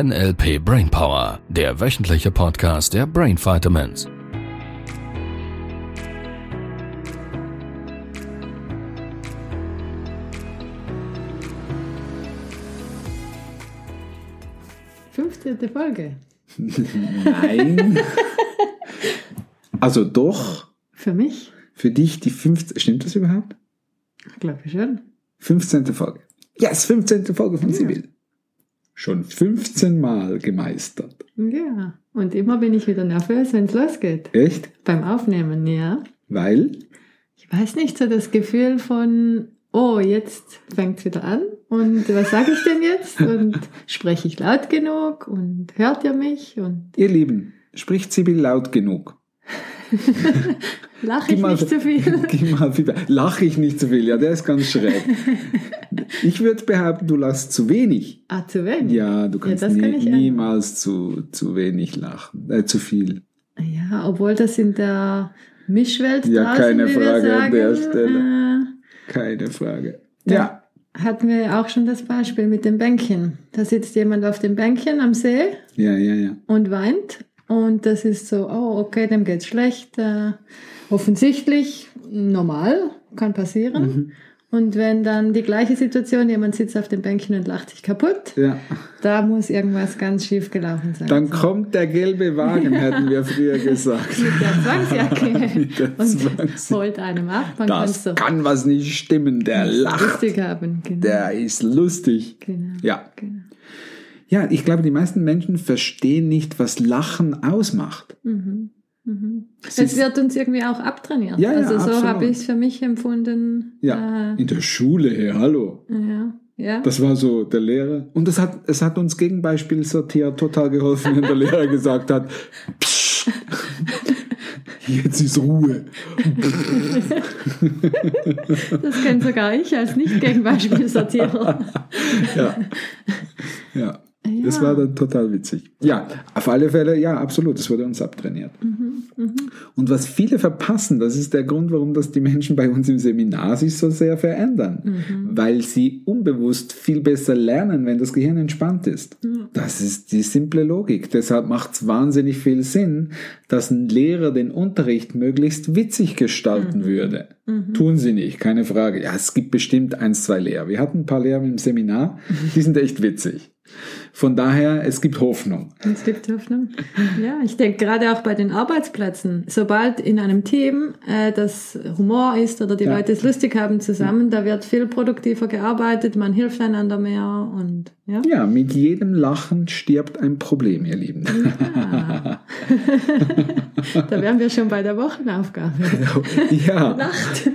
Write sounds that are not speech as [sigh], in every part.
NLP Brainpower, der wöchentliche Podcast der Brain Vitamins. Fünfzehnte Folge. Nein. also doch. Für mich? Für dich die 15. Stimmt das überhaupt? Ich glaube schon. 15. Folge. Yes, 15. Folge von Ja. Sibyl. Schon 15 Mal gemeistert. Ja. Und immer bin ich wieder nervös, wenn es losgeht. Echt? Beim Aufnehmen, ja. Weil? Ich weiß nicht, so das Gefühl von, oh, jetzt fängt es wieder an. Und was sage ich denn jetzt? Und spreche ich laut genug? Und hört ihr mich? Und Ihr Lieben, spricht Sibyl laut genug. [laughs] lache ich nicht zu [laughs] viel? Gib mal Feedback. Lach ich nicht zu viel? Ja, der ist ganz schräg. [laughs] Ich würde behaupten, du lachst zu wenig. Ah, zu wenig? Ja, du kannst das nie, kann niemals zu, zu wenig lachen. Äh, zu viel. Ja, obwohl das in der Mischwelt Ja, draußen, keine Frage an sagen, der Stelle. Äh, Keine Frage. Ja. Ja. hatten wir auch schon das Beispiel mit dem Bänkchen. Da sitzt jemand auf dem Bänkchen am See Ja, ja, ja. und weint. Und das ist so, oh, okay, dem geht's schlecht. Äh, offensichtlich normal, kann passieren. Mhm. Und wenn dann die gleiche Situation, jemand sitzt auf dem Bänkchen und lacht sich kaputt, Ja. da muss irgendwas ganz schief gelaufen sein. Dann kommt der gelbe Wagen, hätten wir früher [laughs] gesagt. mit der Zwangsjacke [laughs] Mit der und Zwangsjacke. holt einem ab. Man kann Das so kann was nicht stimmen. Der lacht. lustig haben. Genau. Der ist lustig. genau. Ja. genau. Ja, ich glaube, die meisten Menschen verstehen nicht, was Lachen ausmacht. Mhm. Mhm. Es wird uns irgendwie auch abtrainiert. Ja, ja, also so habe ich es für mich empfunden. Ja, Äh, in der Schule, hey, hallo. ja, ja. Das war so der Lehrer. Und es hat, es hat uns Gegenbeispiel sortiert total geholfen, wenn der Lehrer [laughs] gesagt hat, Psst, jetzt ist Ruhe. das kenne sogar ich als Nicht-Gegenbeispielsortierer. [laughs] Ja. Ja. Ja. Das war dann total witzig. Ja, auf alle Fälle, ja, absolut. Das wurde uns abtrainiert. Und was viele verpassen, das ist der Grund, warum das die Menschen bei uns im Seminar sich so sehr verändern. Weil sie unbewusst viel besser lernen, wenn das Gehirn entspannt ist. Das ist die simple Logik. Deshalb macht es wahnsinnig viel Sinn, dass ein Lehrer den Unterricht möglichst witzig gestalten würde. Tun sie nicht, keine Frage. Ja, es gibt bestimmt eins, zwei Lehrer. Wir hatten ein paar Lehrer im Seminar, die sind echt witzig. Von daher, es gibt Hoffnung. Es gibt Hoffnung. Ja, ich denke gerade auch bei den Arbeitsplätzen, sobald in einem Team äh, das Humor ist oder die Ja. Leute es lustig haben zusammen, da wird viel produktiver gearbeitet, man hilft einander mehr und ja. Ja, mit jedem Lachen stirbt ein Problem, ihr Lieben. Ah. [laughs] da wären wir schon bei der Wochenaufgabe. ja, Nacht.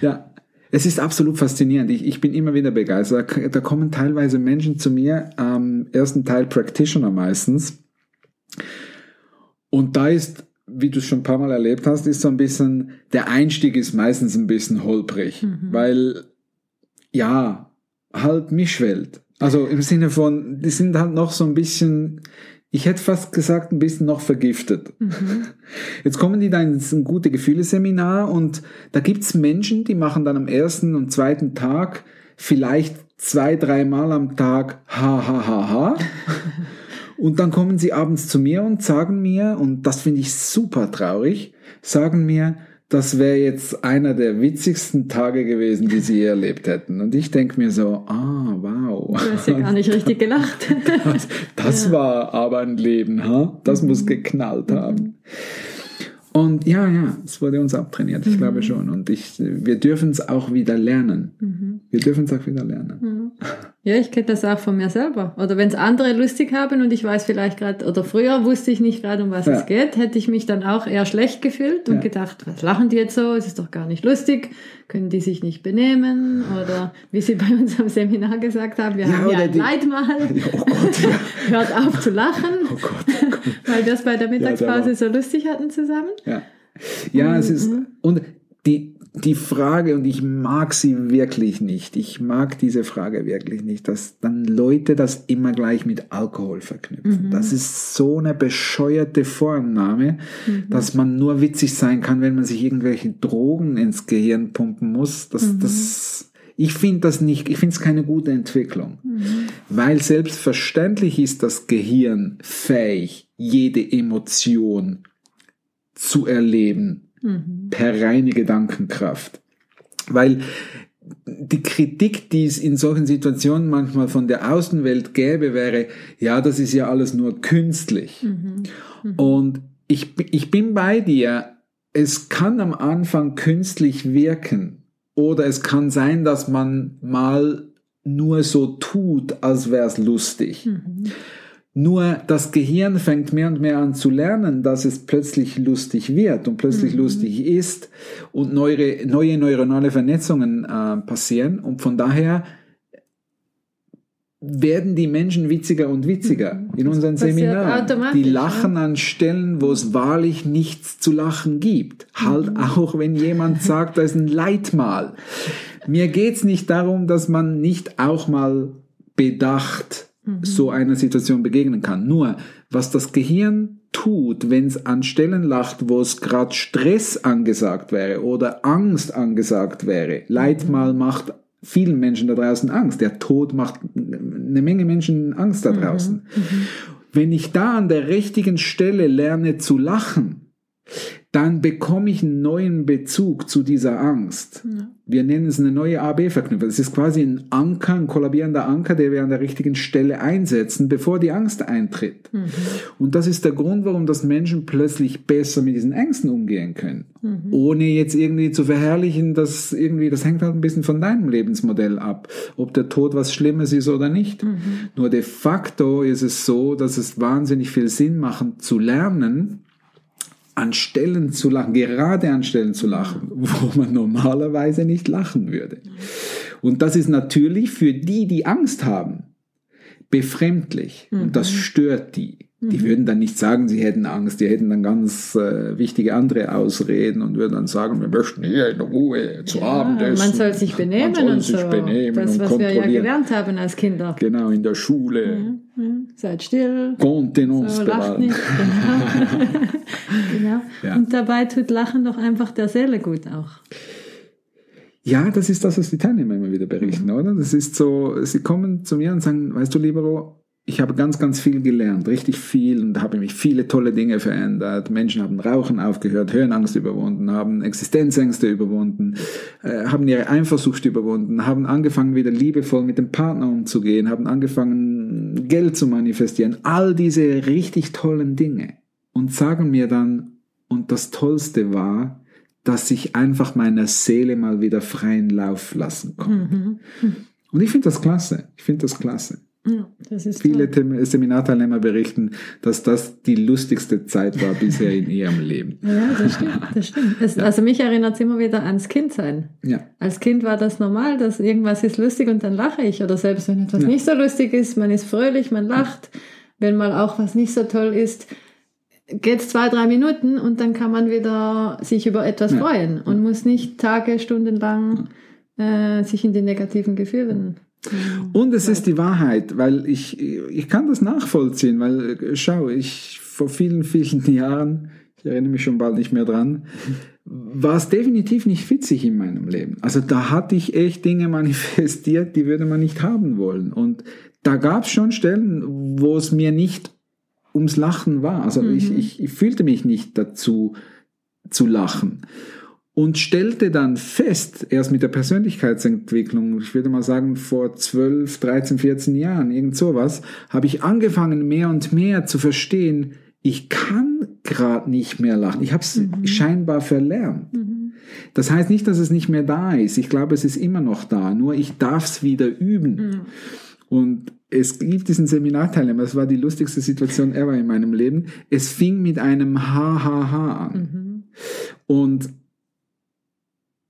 ja. Es ist absolut faszinierend. Ich, ich bin immer wieder begeistert. Da kommen teilweise Menschen zu mir, am ersten Teil Practitioner meistens. Und da ist, wie du es schon ein paar Mal erlebt hast, ist so ein bisschen, der Einstieg ist meistens ein bisschen holprig, weil, ja, halt Mischwelt. Also im Sinne von, die sind halt noch so ein bisschen, ich hätte fast gesagt, ein bisschen noch vergiftet. Jetzt kommen die dann ins gute Gefühle-Seminar und da gibt's Menschen, die machen dann am ersten und zweiten Tag vielleicht zwei, dreimal am Tag ha ha ha ha. [laughs] Und dann kommen sie abends zu mir und sagen mir, und das finde ich super traurig, sagen mir, das wäre jetzt einer der witzigsten Tage gewesen, die sie je erlebt hätten. Und ich denke mir so, ah, wow. Du hast ja gar nicht richtig gelacht. Das, das war aber ein Leben, ha? Das muss geknallt haben. Und ja, ja, es wurde uns abtrainiert, ich glaube schon. Und ich, wir dürfen es auch wieder lernen. Wir dürfen es auch wieder lernen. Ja, ich kenne das auch von mir selber. Oder wenn es andere lustig haben und ich weiß vielleicht gerade, oder früher wusste ich nicht gerade, um was Ja. es geht, hätte ich mich dann auch eher schlecht gefühlt und Ja. gedacht, was lachen die jetzt so? Es ist doch gar nicht lustig. Können die sich nicht benehmen? Oder wie sie bei uns am Seminar gesagt haben, wir Ja, haben oder ein die- Leitmal. Oh Gott, ja. [laughs] Hört auf zu lachen, Oh Gott, oh Gott. weil wir es bei der Mittagspause so lustig hatten zusammen. Ja, ja es ist, Mhm. und die, die Frage, und ich mag sie wirklich nicht, ich mag diese Frage wirklich nicht, dass dann Leute das immer gleich mit Alkohol verknüpfen. Das ist so eine bescheuerte Vorannahme, dass man nur witzig sein kann, wenn man sich irgendwelche Drogen ins Gehirn pumpen muss. Das, das, ich finde das nicht, ich finde es keine gute Entwicklung. weil selbstverständlich ist das Gehirn fähig, jede Emotion zu erleben mhm. per reine Gedankenkraft. Weil die Kritik, die es in solchen Situationen manchmal von der Außenwelt gäbe, wäre, ja, das ist ja alles nur künstlich. Mhm. Mhm. Und ich, ich bin bei dir, es kann am Anfang künstlich wirken oder es kann sein, dass man mal nur so tut, als wäre es lustig. Mhm. Nur das Gehirn fängt mehr und mehr an zu lernen, dass es plötzlich lustig wird und plötzlich mhm. lustig ist und neue, neue neuronale Vernetzungen äh, passieren. Und von daher werden die Menschen witziger und witziger mhm. in unseren Seminaren. Die lachen an Stellen, wo es wahrlich nichts zu lachen gibt. Halt mhm. auch, wenn jemand [laughs] sagt, da ist ein Leitmal. Mir geht's nicht darum, dass man nicht auch mal bedacht Mhm. so einer Situation begegnen kann. Nur, was das Gehirn tut, wenn es an Stellen lacht, wo es gerade Stress angesagt wäre oder Angst angesagt wäre. Leidmal mhm. macht vielen Menschen da draußen Angst. Der Tod macht eine Menge Menschen Angst da mhm. draußen. Mhm. Wenn ich da an der richtigen Stelle lerne zu lachen, dann bekomme ich einen neuen Bezug zu dieser Angst. Ja. Wir nennen es eine neue AB-Verknüpfung. Es ist quasi ein Anker, ein kollabierender Anker, der wir an der richtigen Stelle einsetzen, bevor die Angst eintritt. Mhm. Und das ist der Grund, warum das Menschen plötzlich besser mit diesen Ängsten umgehen können. Mhm. Ohne jetzt irgendwie zu verherrlichen, dass irgendwie, das hängt halt ein bisschen von deinem Lebensmodell ab, ob der Tod was Schlimmes ist oder nicht. Mhm. Nur de facto ist es so, dass es wahnsinnig viel Sinn macht, zu lernen, an Stellen zu lachen, gerade an Stellen zu lachen, [laughs] wo man normalerweise nicht lachen würde. Und das ist natürlich für die, die Angst haben, befremdlich. Mhm. Und das mhm. stört die. Die mhm. würden dann nicht sagen, sie hätten Angst, die hätten dann ganz äh, wichtige andere Ausreden und würden dann sagen, wir möchten hier in Ruhe zu ja, Abendessen. Man soll sich benehmen soll und sich so. Benehmen das, was wir ja gelernt haben als Kinder. Genau, in der Schule. Mhm. Mhm. Seid still. Kontenance so, lacht nicht. Genau. [laughs] genau. Ja. Und dabei tut Lachen doch einfach der Seele gut auch. Ja, das ist das, was die Teilnehmer immer wieder berichten, mhm. oder? Das ist so, sie kommen zu mir und sagen, weißt du, Libero, ich habe ganz, ganz viel gelernt, richtig viel und habe mich viele tolle Dinge verändert. Menschen haben Rauchen aufgehört, Höhenangst überwunden, haben Existenzängste überwunden, äh, haben ihre Eifersucht überwunden, haben angefangen wieder liebevoll mit dem Partner umzugehen, haben angefangen Geld zu manifestieren. All diese richtig tollen Dinge. Und sagen mir dann, und das Tollste war, dass ich einfach meiner Seele mal wieder freien Lauf lassen konnte. Mhm. Und ich finde das klasse. Ich finde das klasse. Ja, Viele toll. Seminarteilnehmer berichten, dass das die lustigste Zeit war bisher in ihrem Leben. Ja, das stimmt. Das stimmt. [laughs] Es, ja. Also mich erinnert es immer wieder ans Kindsein. Ja. Als Kind war das normal, dass irgendwas ist lustig und dann lache ich. Oder selbst wenn etwas ja. nicht so lustig ist, man ist fröhlich, man lacht. Wenn mal auch was nicht so toll ist, geht es zwei, drei Minuten und dann kann man wieder sich über etwas freuen und muss nicht Tage, Stunden lang äh, sich in den negativen Gefühlen. Und es ist die Wahrheit, weil ich, ich kann das nachvollziehen, weil schau, ich vor vielen, vielen [laughs] Jahren, ich erinnere mich schon bald nicht mehr dran, war es definitiv nicht witzig in meinem Leben. Also da hatte ich echt Dinge [laughs] manifestiert, die würde man nicht haben wollen. Und da gab es schon Stellen, wo es mir nicht ums Lachen war. Also mhm. ich, ich, ich fühlte mich nicht dazu zu lachen und stellte dann fest, erst mit der Persönlichkeitsentwicklung, ich würde mal sagen vor 12, 13, 14 Jahren, irgend sowas, habe ich angefangen mehr und mehr zu verstehen, ich kann gerade nicht mehr lachen. Ich habe es mhm. scheinbar verlernt. Mhm. Das heißt nicht, dass es nicht mehr da ist. Ich glaube, es ist immer noch da. Nur ich darf es wieder üben. Mhm. Und es gibt diesen Seminarteilnehmer, das war die lustigste Situation ever in meinem Leben. Es fing mit einem Ha-Ha-Ha an. Mhm. Und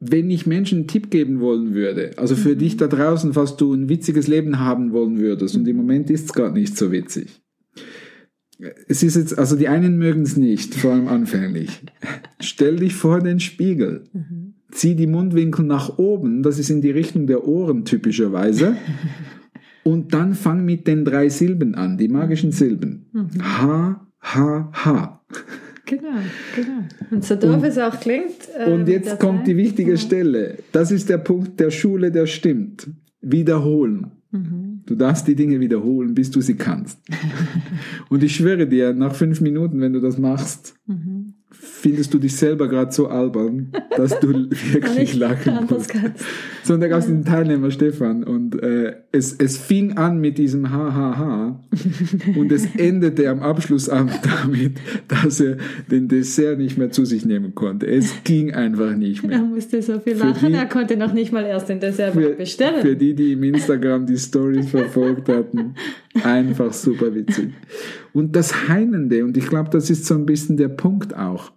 wenn ich Menschen einen Tipp geben wollen würde, also für mhm. dich da draußen, falls du ein witziges Leben haben wollen würdest, und im Moment ist es gerade nicht so witzig. Es ist jetzt, also die einen mögen es nicht, vor allem anfänglich. Stell dich vor den Spiegel. Mhm. Zieh die Mundwinkel nach oben, das ist in die Richtung der Ohren typischerweise. Und dann fang mit den drei Silben an, die magischen Silben. Mhm. H, H, H. Genau, genau. Und so doof und, es auch klingt. Äh, und jetzt kommt Zeit. die wichtige ja. Stelle. Das ist der Punkt der Schule, der stimmt. Wiederholen. Mhm. Du darfst die Dinge wiederholen, bis du sie kannst. [laughs] Und ich schwöre dir, nach fünf Minuten, wenn du das machst, mhm findest du dich selber gerade so albern, dass du [laughs] wirklich lachen musst. So, und da gab es den Teilnehmer Stefan und äh, es, es fing an mit diesem Hahaha [laughs] und es endete am Abschlussabend [laughs] damit, dass er den Dessert nicht mehr zu sich nehmen konnte. Es ging einfach nicht mehr. Er musste so viel lachen, die, er konnte noch nicht mal erst den Dessert für, bestellen. Für die, die im Instagram die Stories verfolgt hatten, einfach super witzig. Und das Heinende, und ich glaube, das ist so ein bisschen der Punkt auch,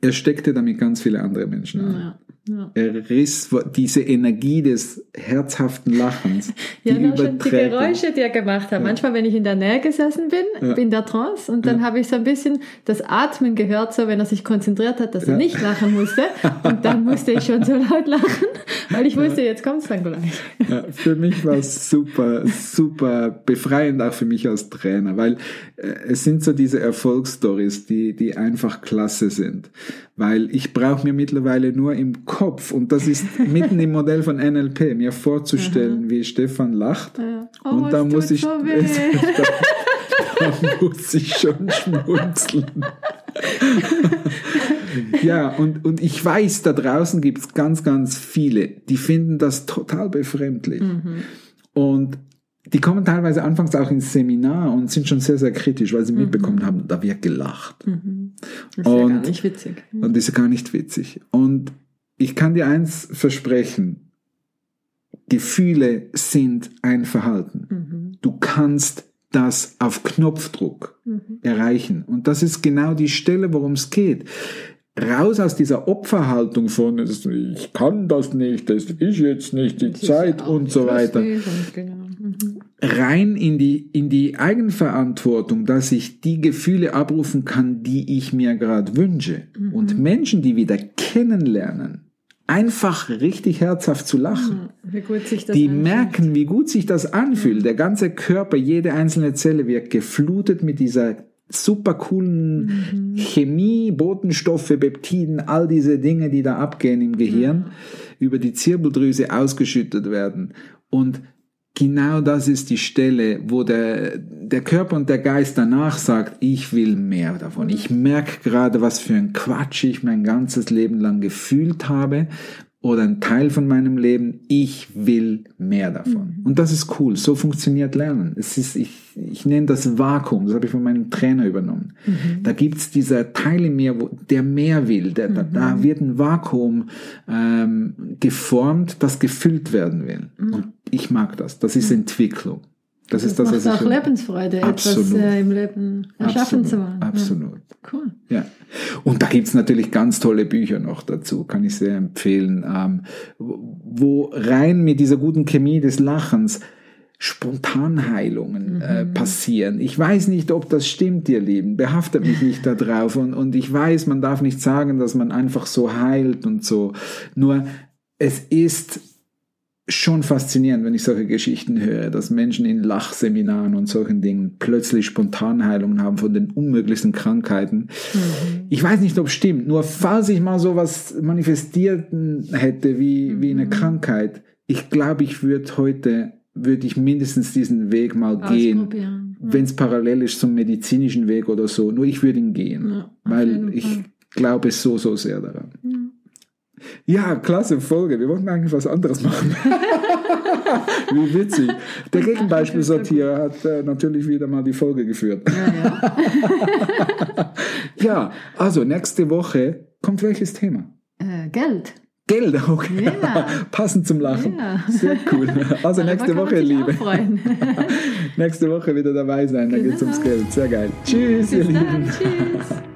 er steckte damit ganz viele andere Menschen an. Ja. Ja. Er riss diese Energie des herzhaften Lachens. [laughs] ja, die, schon die Geräusche, die er gemacht hat. Ja. Manchmal, wenn ich in der Nähe gesessen bin, ja. in der Trance, und dann habe ich so ein bisschen das Atmen gehört, so wenn er sich konzentriert hat, dass er nicht lachen musste. [laughs] Und dann musste ich schon so laut lachen, weil ich wusste, jetzt kommt es dann gleich. für mich war es super, super befreiend, auch für mich als Trainer, weil äh, es sind so diese Erfolgsstories, die, die einfach klasse sind weil ich brauche mir mittlerweile nur im Kopf, und das ist [laughs] mitten im Modell von NLP, mir vorzustellen, wie Stefan lacht. Ja. Oh, und da muss ich, so [laughs] da, da muss ich schon schmunzeln. [laughs] ja, und, und ich weiß, da draußen gibt es ganz, ganz viele, die finden das total befremdlich. Mhm. Und die kommen teilweise anfangs auch ins Seminar und sind schon sehr, sehr kritisch, weil sie mhm. mitbekommen haben, da wird gelacht. Mhm. Das ist und, ja gar nicht witzig. Mhm. Und das ist gar nicht witzig. Und ich kann dir eins versprechen, Gefühle sind ein Verhalten. Mhm. Du kannst das auf Knopfdruck mhm. erreichen. Und das ist genau die Stelle, worum es geht raus aus dieser Opferhaltung von, ich kann das nicht, das ist jetzt nicht die das Zeit und so weiter. Genau. Mhm. Rein in die, in die Eigenverantwortung, dass ich die Gefühle abrufen kann, die ich mir gerade wünsche. Mhm. Und Menschen, die wieder kennenlernen, einfach richtig herzhaft zu lachen. Das die anfühlt. merken, wie gut sich das anfühlt. Mhm. Der ganze Körper, jede einzelne Zelle wird geflutet mit dieser super coolen mhm. Chemie, Botenstoffe, Peptiden, all diese Dinge, die da abgehen im Gehirn, mhm. über die Zirbeldrüse ausgeschüttet werden. Und genau das ist die Stelle, wo der, der Körper und der Geist danach sagt, ich will mehr davon. Ich merke gerade, was für ein Quatsch ich mein ganzes Leben lang gefühlt habe oder ein Teil von meinem Leben, ich will mehr davon. Mhm. Und das ist cool. So funktioniert Lernen. Es ist, ich, ich nenne das Vakuum, das habe ich von meinem Trainer übernommen. Mhm. Da gibt's dieser Teil in mir, wo, der mehr will. Der, mhm. da, da, wird ein Vakuum ähm, geformt, das gefüllt werden will. Mhm. Und ich mag das. Das ist. Entwicklung. Das, das ist das, was auch Lebensfreude, absolut. etwas äh, im Leben erschaffen absolut, zu wollen. Absolut. Ja. Cool. Ja. Und da gibt's natürlich ganz tolle Bücher noch dazu, kann ich sehr empfehlen, ähm, wo rein mit dieser guten Chemie des Lachens Spontanheilungen äh, mhm. passieren. Ich weiß nicht, ob das stimmt, ihr Lieben. Behaftet mich nicht darauf. Und, und ich weiß, man darf nicht sagen, dass man einfach so heilt und so. Nur es ist schon faszinierend, wenn ich solche Geschichten höre, dass Menschen in Lachseminaren und solchen Dingen plötzlich Spontanheilungen haben von den unmöglichsten Krankheiten. Mhm. Ich weiß nicht, ob es stimmt, nur falls ich mal sowas manifestiert hätte wie, mhm. wie eine mhm. Krankheit, ich glaube, ich würde heute, würde ich mindestens diesen Weg mal gehen. Ja. Wenn es parallel ist zum medizinischen Weg oder so, nur ich würde ihn gehen, ja, weil ich glaube so, so sehr daran. Ja. Klasse Folge. Wir wollten eigentlich was anderes machen. [laughs] Wie witzig. Der Gegenbeispielsortierer hat äh, natürlich wieder mal die Folge geführt. Ja, ja. [laughs] ja, also nächste Woche kommt welches Thema? Äh, Geld. Geld, okay. Ja. [laughs] Passend zum Lachen. Ja. Sehr cool. Also nächste Woche, Liebe. nächste Woche wieder dabei sein, da genau. geht es ums Geld. Sehr geil. Tschüss, Bis ihr dann. Lieben. Tschüss.